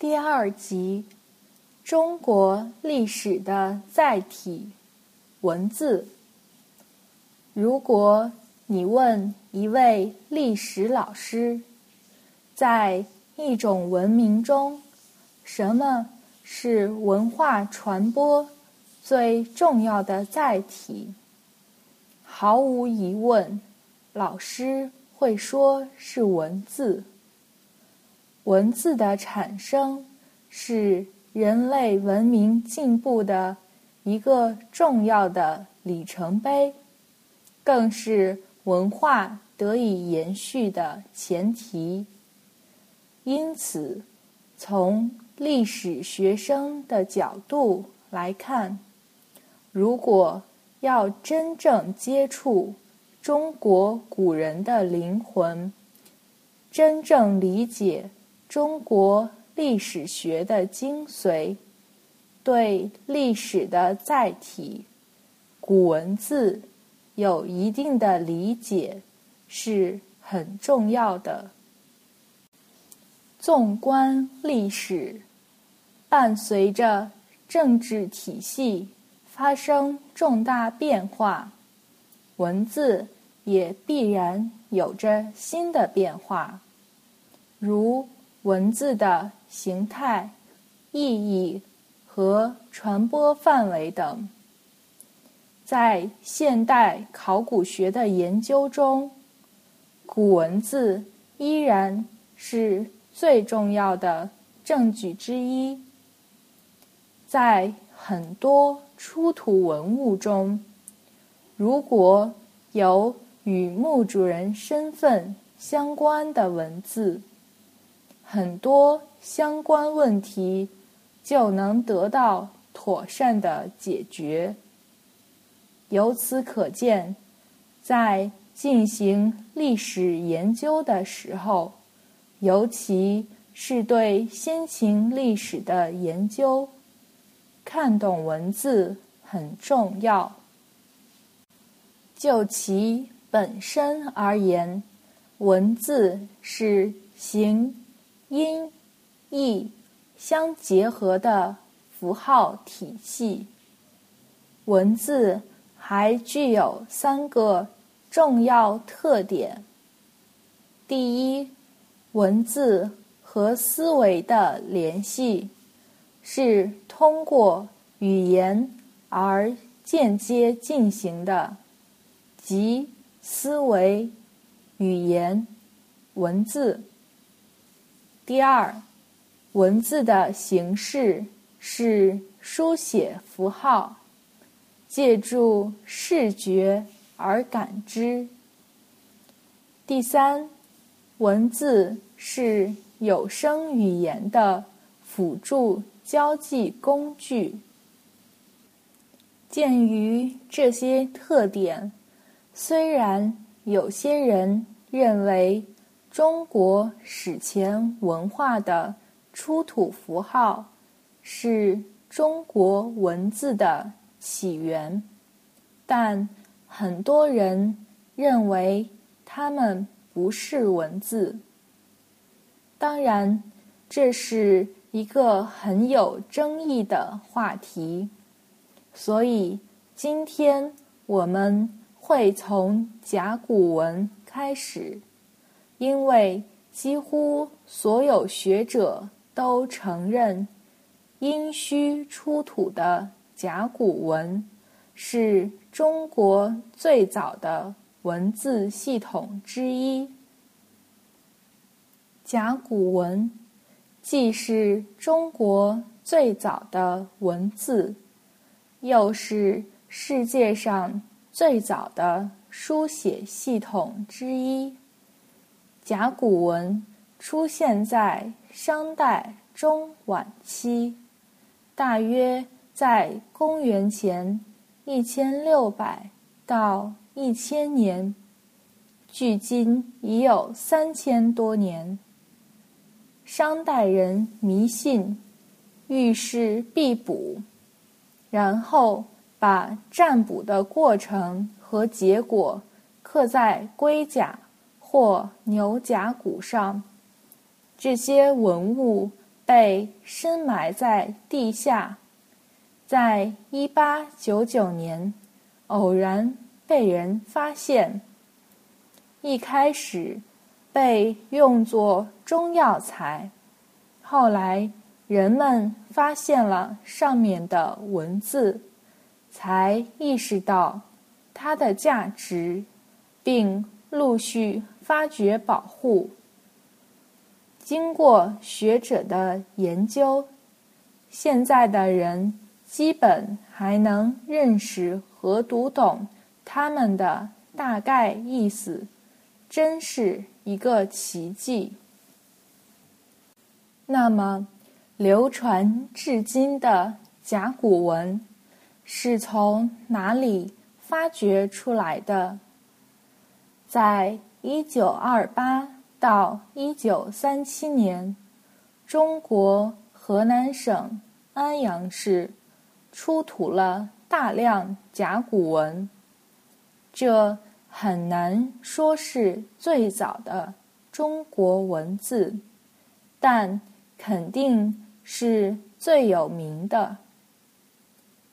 第二集：中国历史的载体——文字。如果你问一位历史老师，在一种文明中，什么是文化传播最重要的载体？毫无疑问，老师会说是文字。文字的产生是人类文明进步的一个重要的里程碑，更是文化得以延续的前提。因此，从历史学生的角度来看，如果要真正接触中国古人的灵魂，真正理解中国历史学的精髓，对历史的载体古文字有一定的理解是很重要的。纵观历史，伴随着政治体系。发生重大变化，文字也必然有着新的变化，如文字的形态、意义和传播范围等。在现代考古学的研究中，古文字依然是最重要的证据之一。在很多出土文物中，如果有与墓主人身份相关的文字，很多相关问题就能得到妥善的解决。由此可见，在进行历史研究的时候，尤其是对先秦历史的研究。看懂文字很重要。就其本身而言，文字是形、音、义相结合的符号体系。文字还具有三个重要特点：第一，文字和思维的联系。是通过语言而间接进行的，即思维、语言、文字。第二，文字的形式是书写符号，借助视觉而感知。第三，文字是有声语言的辅助。交际工具。鉴于这些特点，虽然有些人认为中国史前文化的出土符号是中国文字的起源，但很多人认为它们不是文字。当然，这是。一个很有争议的话题，所以今天我们会从甲骨文开始，因为几乎所有学者都承认，殷墟出土的甲骨文是中国最早的文字系统之一。甲骨文。既是中国最早的文字，又是世界上最早的书写系统之一。甲骨文出现在商代中晚期，大约在公元前一千六百到一千年，距今已有三千多年。商代人迷信遇事必卜，然后把占卜的过程和结果刻在龟甲或牛甲骨上。这些文物被深埋在地下，在一八九九年偶然被人发现。一开始被用作中药材，后来人们发现了上面的文字，才意识到它的价值，并陆续发掘保护。经过学者的研究，现在的人基本还能认识和读懂他们的大概意思。真是一个奇迹。那么，流传至今的甲骨文是从哪里发掘出来的？在一九二八到一九三七年，中国河南省安阳市出土了大量甲骨文，这。很难说是最早的中国文字，但肯定是最有名的。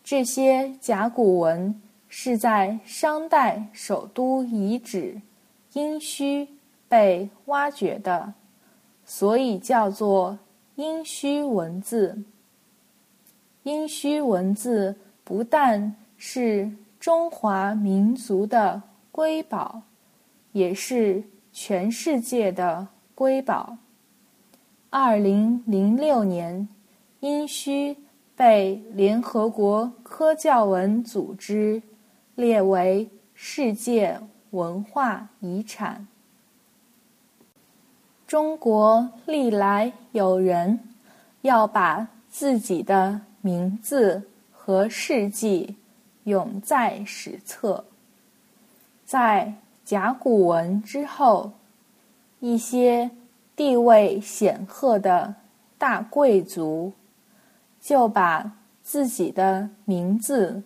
这些甲骨文是在商代首都遗址殷墟被挖掘的，所以叫做殷墟文字。殷墟文字不但是中华民族的。瑰宝，也是全世界的瑰宝。二零零六年，殷墟被联合国科教文组织列为世界文化遗产。中国历来有人要把自己的名字和事迹永在史册。在甲骨文之后，一些地位显赫的大贵族就把自己的名字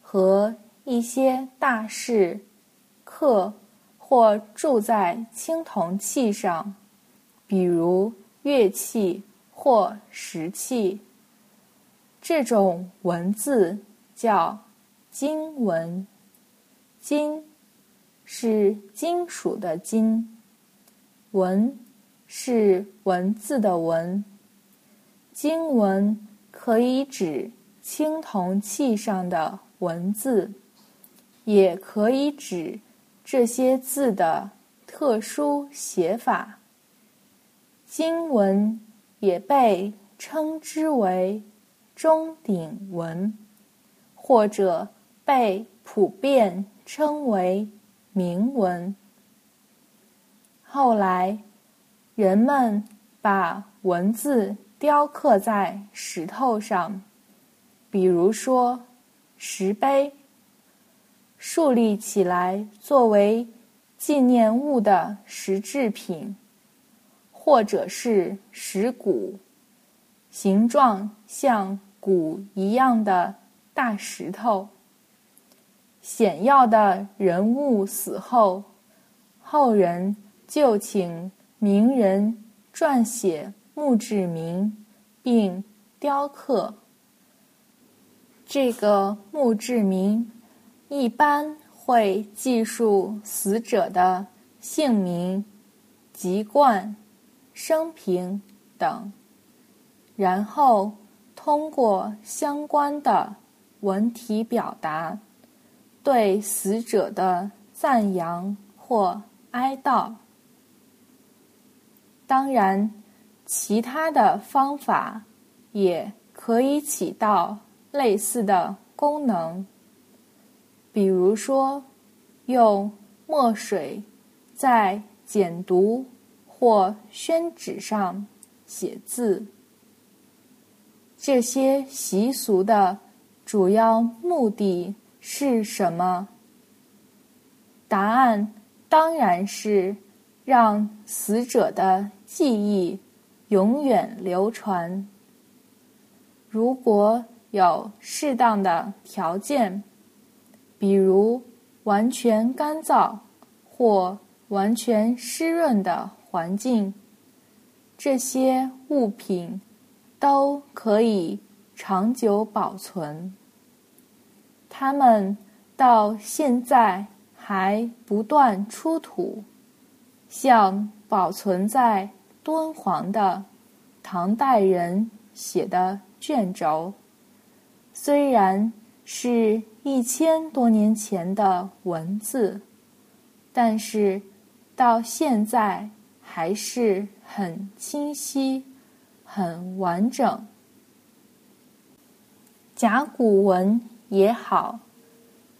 和一些大事刻或铸在青铜器上，比如乐器或石器。这种文字叫金文，金。是金属的金，文是文字的文。经文可以指青铜器上的文字，也可以指这些字的特殊写法。经文也被称之为钟鼎文，或者被普遍称为。铭文。后来，人们把文字雕刻在石头上，比如说石碑，树立起来作为纪念物的石制品，或者是石鼓，形状像鼓一样的大石头。显要的人物死后，后人就请名人撰写墓志铭，并雕刻。这个墓志铭一般会记述死者的姓名、籍贯、生平等，然后通过相关的文体表达。对死者的赞扬或哀悼，当然，其他的方法也可以起到类似的功能。比如说，用墨水在简牍或宣纸上写字。这些习俗的主要目的。是什么？答案当然是让死者的记忆永远流传。如果有适当的条件，比如完全干燥或完全湿润的环境，这些物品都可以长久保存。它们到现在还不断出土，像保存在敦煌的唐代人写的卷轴，虽然是一千多年前的文字，但是到现在还是很清晰。很完整，甲骨文也好，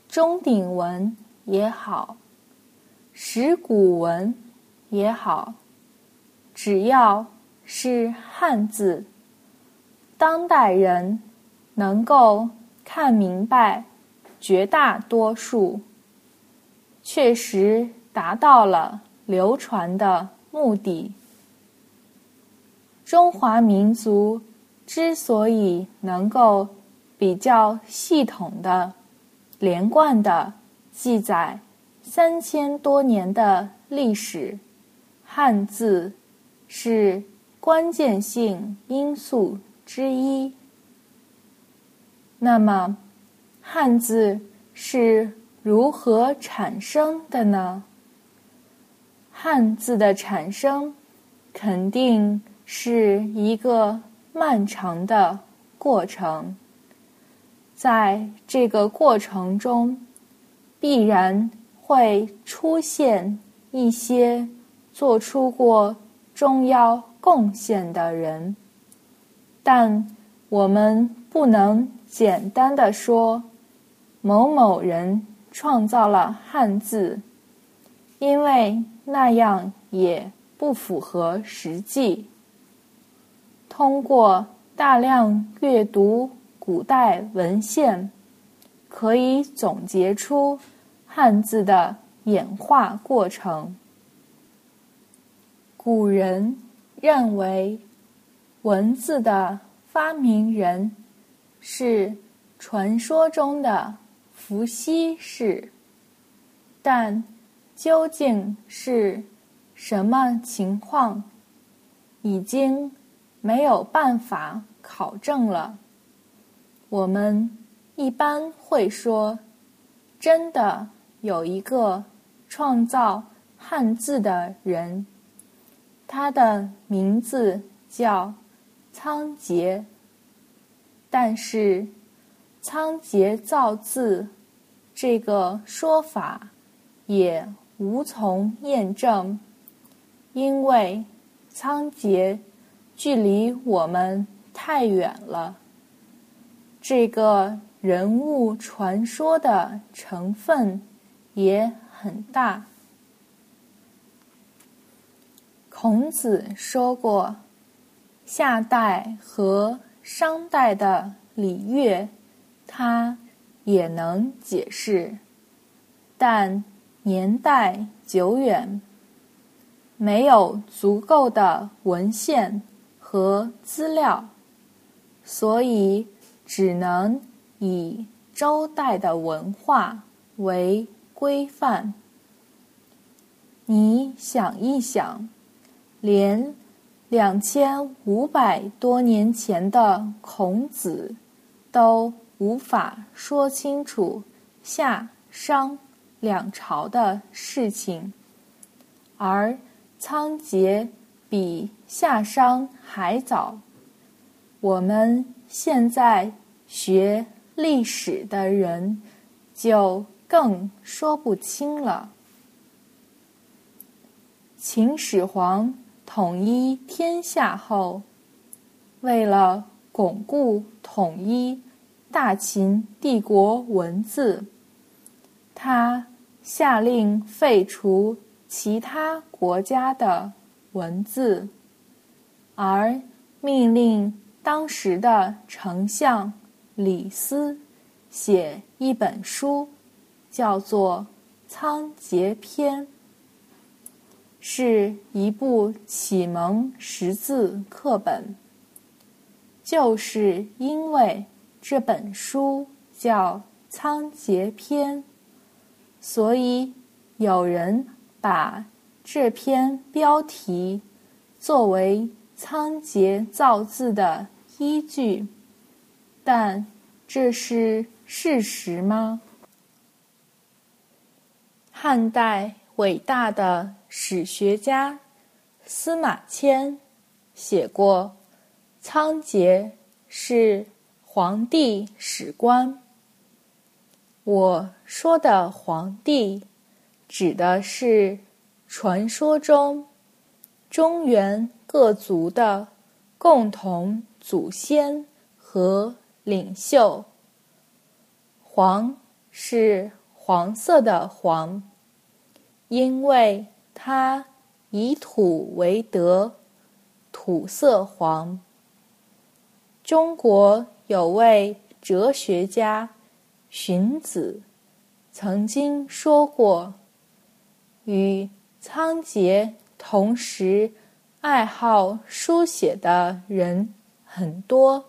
钟鼎文也好，石鼓文也好，只要是汉字，当代人能够看明白，绝大多数确实达到了流传的目的。中华民族之所以能够比较系统的、连贯的记载三千多年的历史，汉字是关键性因素之一。那么，汉字是如何产生的呢？汉字的产生，肯定。是一个漫长的过程，在这个过程中，必然会出现一些做出过重要贡献的人，但我们不能简单的说某某人创造了汉字，因为那样也不符合实际。通过大量阅读古代文献，可以总结出汉字的演化过程。古人认为，文字的发明人是传说中的伏羲氏，但究竟是什么情况，已经。没有办法考证了。我们一般会说，真的有一个创造汉字的人，他的名字叫仓颉。但是，仓颉造字这个说法也无从验证，因为仓颉。距离我们太远了，这个人物传说的成分也很大。孔子说过，夏代和商代的礼乐，他也能解释，但年代久远，没有足够的文献。和资料，所以只能以周代的文化为规范。你想一想，连两千五百多年前的孔子都无法说清楚夏商两朝的事情，而仓颉。比夏商还早，我们现在学历史的人就更说不清了。秦始皇统一天下后，为了巩固统一大秦帝国文字，他下令废除其他国家的。文字，而命令当时的丞相李斯写一本书，叫做《仓颉篇》，是一部启蒙识字课本。就是因为这本书叫《仓颉篇》，所以有人把。这篇标题作为仓颉造字的依据，但这是事实吗？汉代伟大的史学家司马迁写过：“仓颉是皇帝史官。”我说的皇帝，指的是传说中中原各族的共同祖先和领袖。黄是黄色的黄，因为它以土为德，土色黄。中国有位哲学家。荀子曾经说过：“与仓颉同时爱好书写的人很多，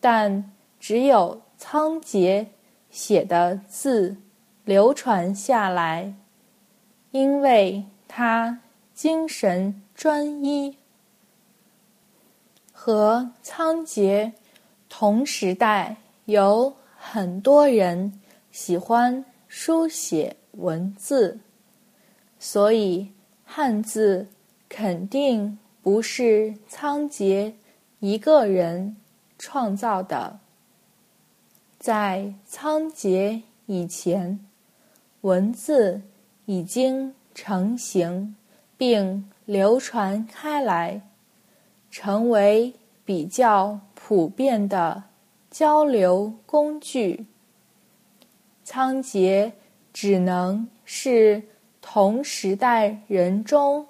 但只有仓颉写的字流传下来，因为他精神专一。和仓颉同时代有。”很多人喜欢书写文字，所以汉字肯定不是仓颉一个人创造的。在仓颉以前，文字已经成型并流传开来，成为比较普遍的。交流工具，仓颉只能是同时代人中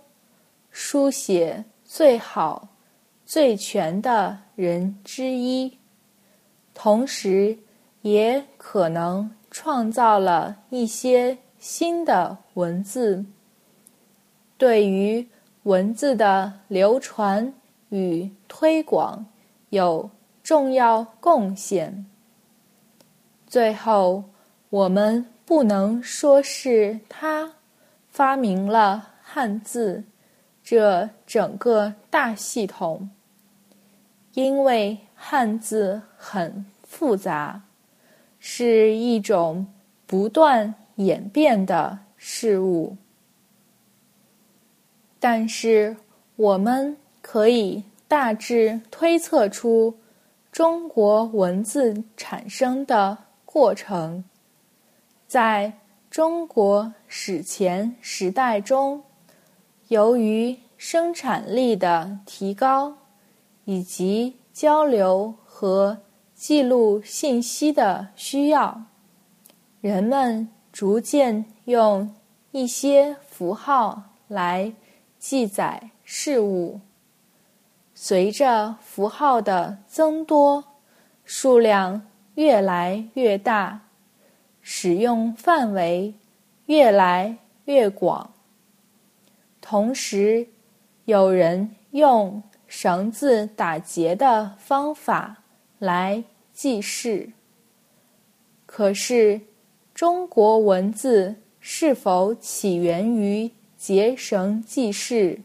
书写最好、最全的人之一，同时也可能创造了一些新的文字，对于文字的流传与推广有。重要贡献。最后，我们不能说是他发明了汉字这整个大系统，因为汉字很复杂，是一种不断演变的事物。但是，我们可以大致推测出。中国文字产生的过程，在中国史前时代中，由于生产力的提高，以及交流和记录信息的需要，人们逐渐用一些符号来记载事物。随着符号的增多，数量越来越大，使用范围越来越广。同时，有人用绳子打结的方法来记事。可是，中国文字是否起源于结绳记事？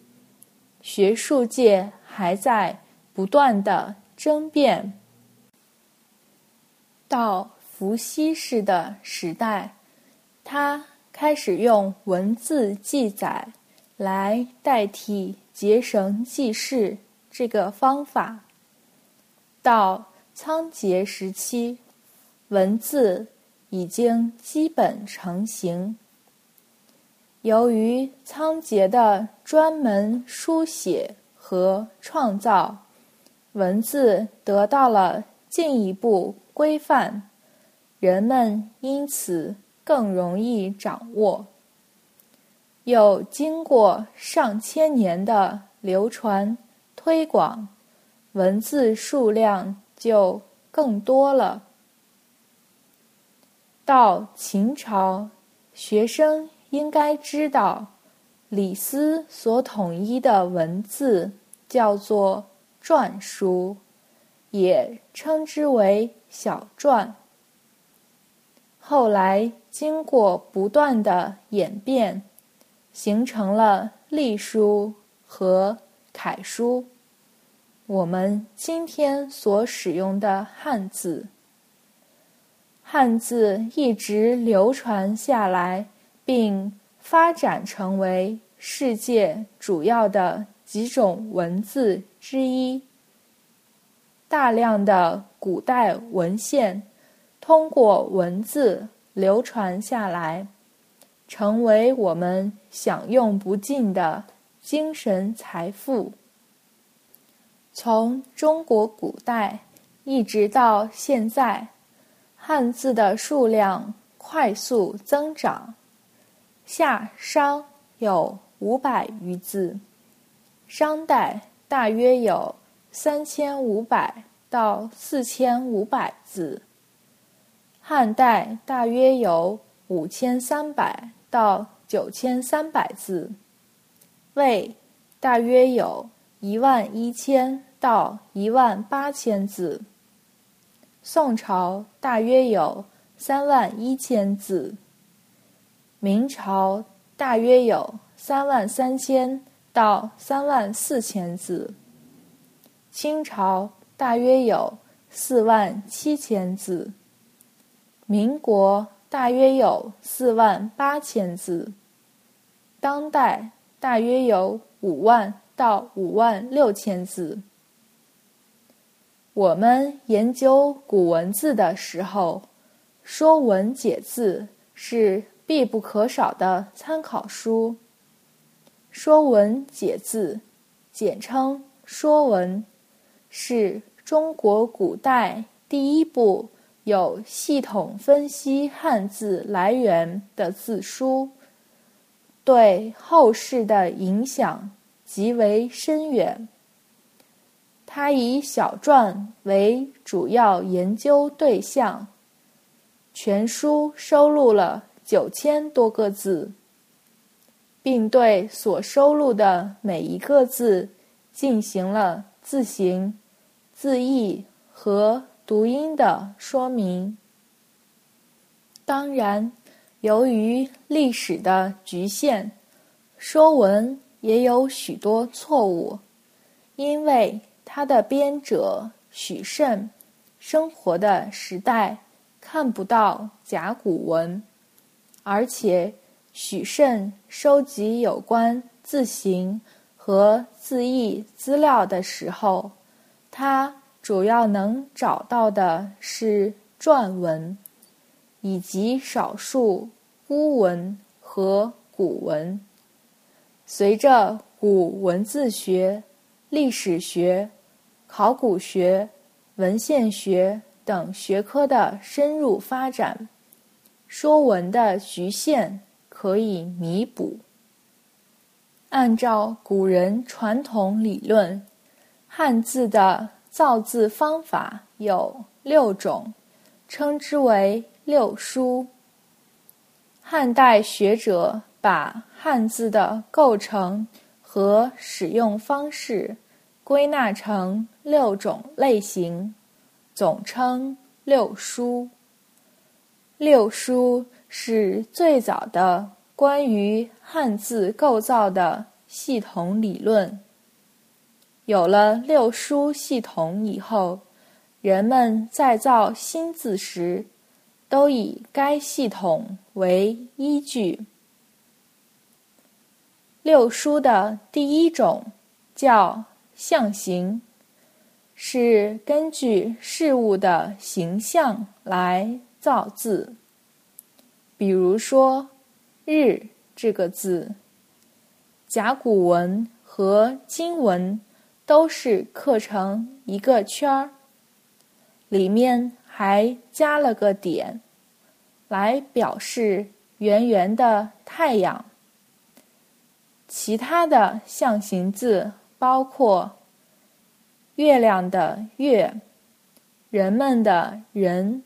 学术界。还在不断的争辩。到伏羲氏的时代，他开始用文字记载来代替结绳记事这个方法。到仓颉时期，文字已经基本成型。由于仓颉的专门书写。和创造文字得到了进一步规范，人们因此更容易掌握。又经过上千年的流传推广，文字数量就更多了。到秦朝，学生应该知道。李斯所统一的文字叫做篆书，也称之为小篆。后来经过不断的演变，形成了隶书和楷书。我们今天所使用的汉字。汉字一直流传下来，并发展成为世界主要的几种文字之一。大量的古代文献通过文字流传下来，成为我们享用不尽的精神财富。从中国古代一直到现在。汉字的数量快速增长，夏商有五百余字，商代大约有三千五百到四千五百字，汉代大约有五千三百到九千三百字，魏大约有一万一千到一万八千字。宋朝大约有三万一千字，明朝大约有三万三千到三万四千字，清朝大约有四万七千字，民国大约有四万八千字，当代大约有五万到五万六千字。我们研究古文字的时候，《说文解字》是必不可少的参考书。《说文解字》简称《说文》，是中国古代第一部有系统分析汉字来源的字书，对后世的影响极为深远。他以小篆为主要研究对象，全书收录了九千多个字，并对所收录的每一个字进行了字形、字义和读音的说明。当然，由于历史的局限，《说文》也有许多错误，因为。他的编者许慎，生活的时代看不到甲骨文，而且许慎收集有关字形和字义资料的时候，他主要能找到的是篆文，以及少数巫文和古文。随着古文字学、历史学。考古学、文献学等学科的深入发展，《说文》的局限可以弥补。按照古人传统理论，汉字的造字方法有六种，称之为六书。汉代学者把汉字的构成和使用方式。归纳成六种类型，总称六书。六书是最早的关于汉字构造的系统理论。有了六书系统以后，人们再造新字时，都以该系统为依据。六书的第一种叫。象形是根据事物的形象来造字。比如说“日”这个字，甲骨文和金文都是刻成一个圈儿，里面还加了个点，来表示圆圆的太阳。其他的象形字。包括月亮的“月”、人们的“人”、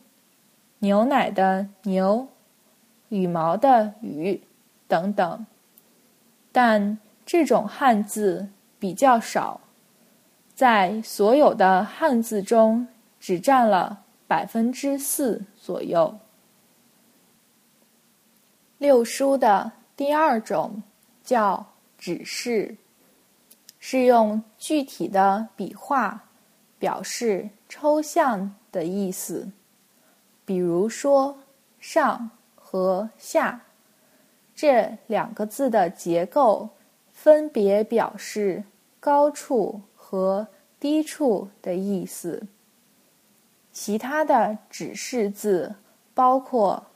牛奶的“牛”、羽毛的“羽”等等，但这种汉字比较少，在所有的汉字中只占了百分之四左右。六书的第二种叫指示。是用具体的笔画表示抽象的意思，比如说“上”和“下”这两个字的结构，分别表示高处和低处的意思。其他的指示字包括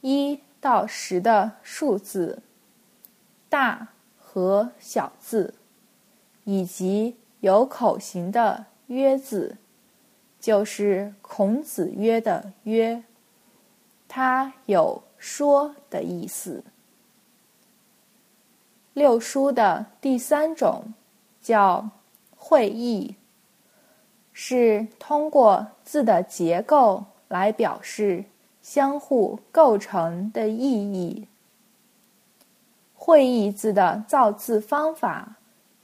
一到十的数字、大和小字。以及有口型的“约”字，就是孔子曰的“约”，它有说的意思。六书的第三种叫会意，是通过字的结构来表示相互构成的意义。会意字的造字方法。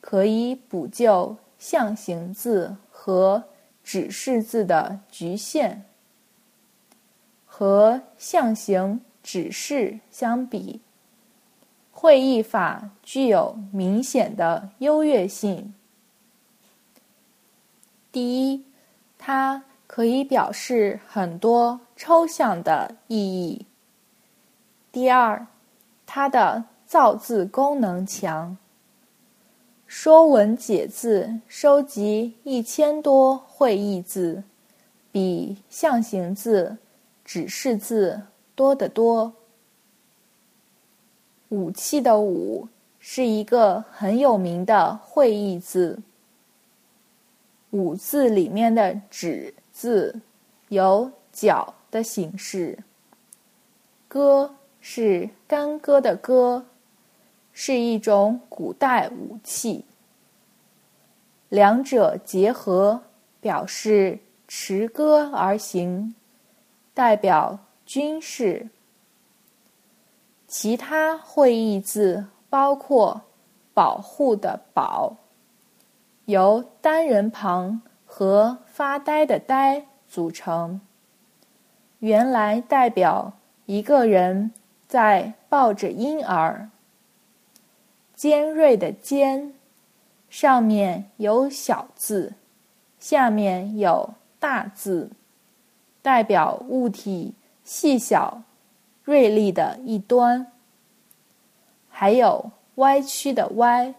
可以补救象形字和指示字的局限。和象形、指示相比，会意法具有明显的优越性。第一，它可以表示很多抽象的意义；第二，它的造字功能强。《说文解字》收集一千多会意字，比象形字、指示字多得多。武器的“武”是一个很有名的会意字。武字里面的“指”字有角的形式。戈是干戈的“戈”。是一种古代武器，两者结合表示持戈而行，代表军事。其他会意字包括“保护”的“保”，由单人旁和发呆的“呆”组成，原来代表一个人在抱着婴儿。尖锐的“尖”，上面有小字，下面有大字，代表物体细小、锐利的一端。还有歪曲的“歪”，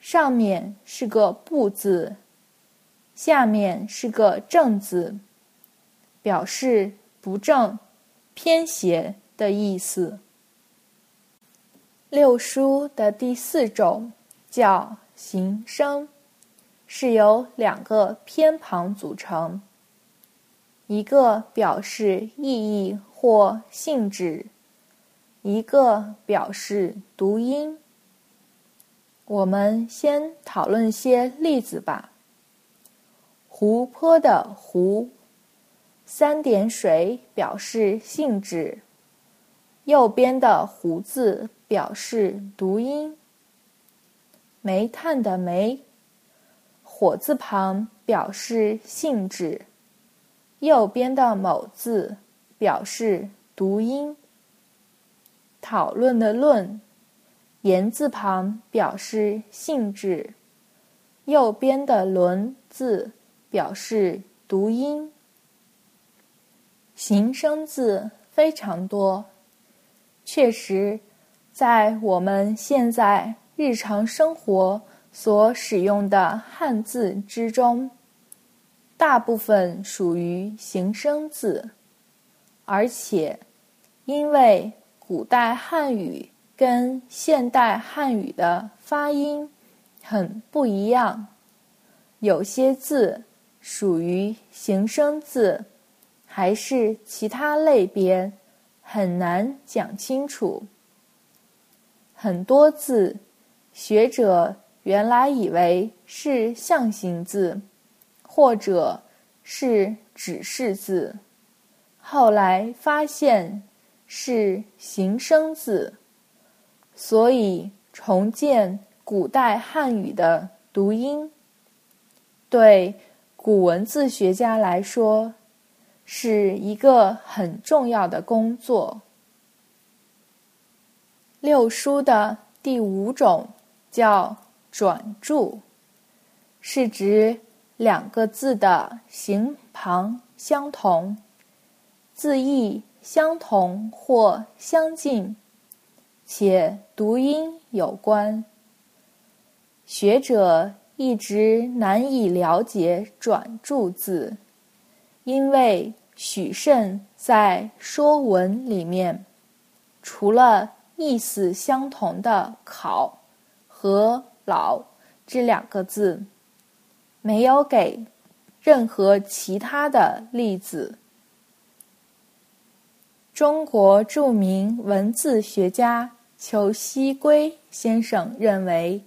上面是个不字，下面是个正字，表示不正、偏斜的意思。六书的第四种叫形声，是由两个偏旁组成，一个表示意义或性质，一个表示读音。我们先讨论些例子吧。湖泊的“湖”，三点水表示性质，右边的“湖”字。表示读音。煤炭的“煤”，火字旁表示性质，右边的“某”字表示读音。讨论的“论”，言字旁表示性质，右边的“轮”字表示读音。形声字非常多，确实。在我们现在日常生活所使用的汉字之中，大部分属于形声字，而且因为古代汉语跟现代汉语的发音很不一样，有些字属于形声字，还是其他类别，很难讲清楚。很多字，学者原来以为是象形字，或者是指示字，后来发现是形声字，所以重建古代汉语的读音，对古文字学家来说是一个很重要的工作。六书的第五种叫转注，是指两个字的形旁相同，字义相同或相近，且读音有关。学者一直难以了解转注字，因为许慎在《说文》里面，除了意思相同的“考”和“老”这两个字，没有给任何其他的例子。中国著名文字学家裘锡圭先生认为。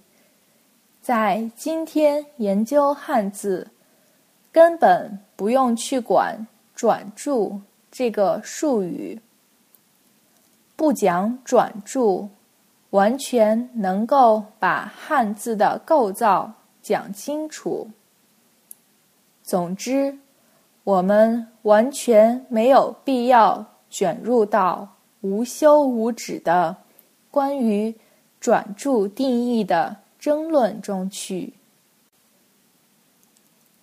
在今天研究汉字，根本不用去管“转注”这个术语，不讲转注，完全能够把汉字的构造讲清楚。总之，我们完全没有必要卷入到无休无止的关于转注定义的。争论中去。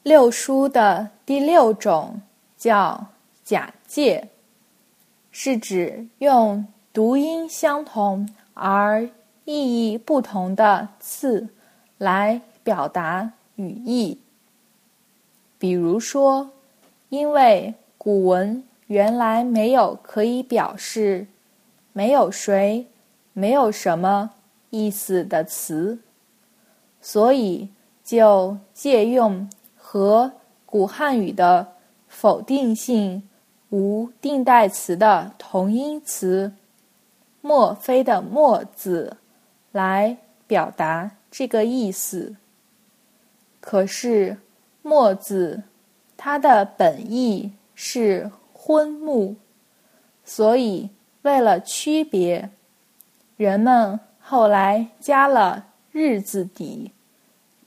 六书的第六种叫假借，是指用读音相同而意义不同的字来表达语义。比如说，因为古文原来没有可以表示“没有谁”“没有什么”意思的词。所以，就借用和古汉语的否定性无定代词的同音词“墨菲”的“墨”字来表达这个意思。可是，“墨”字它的本意是昏暮，所以为了区别，人们后来加了。日字底，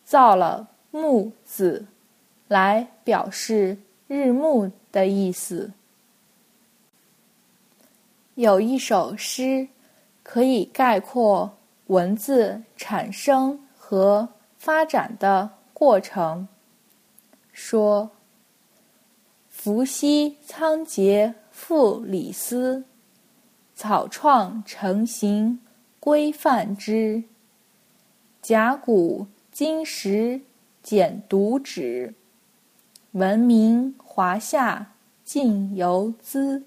造了木字，来表示日暮的意思。有一首诗可以概括文字产生和发展的过程，说：“伏羲仓颉复李斯，草创成形规范之。”甲骨金石简读纸，闻名华夏尽犹兹。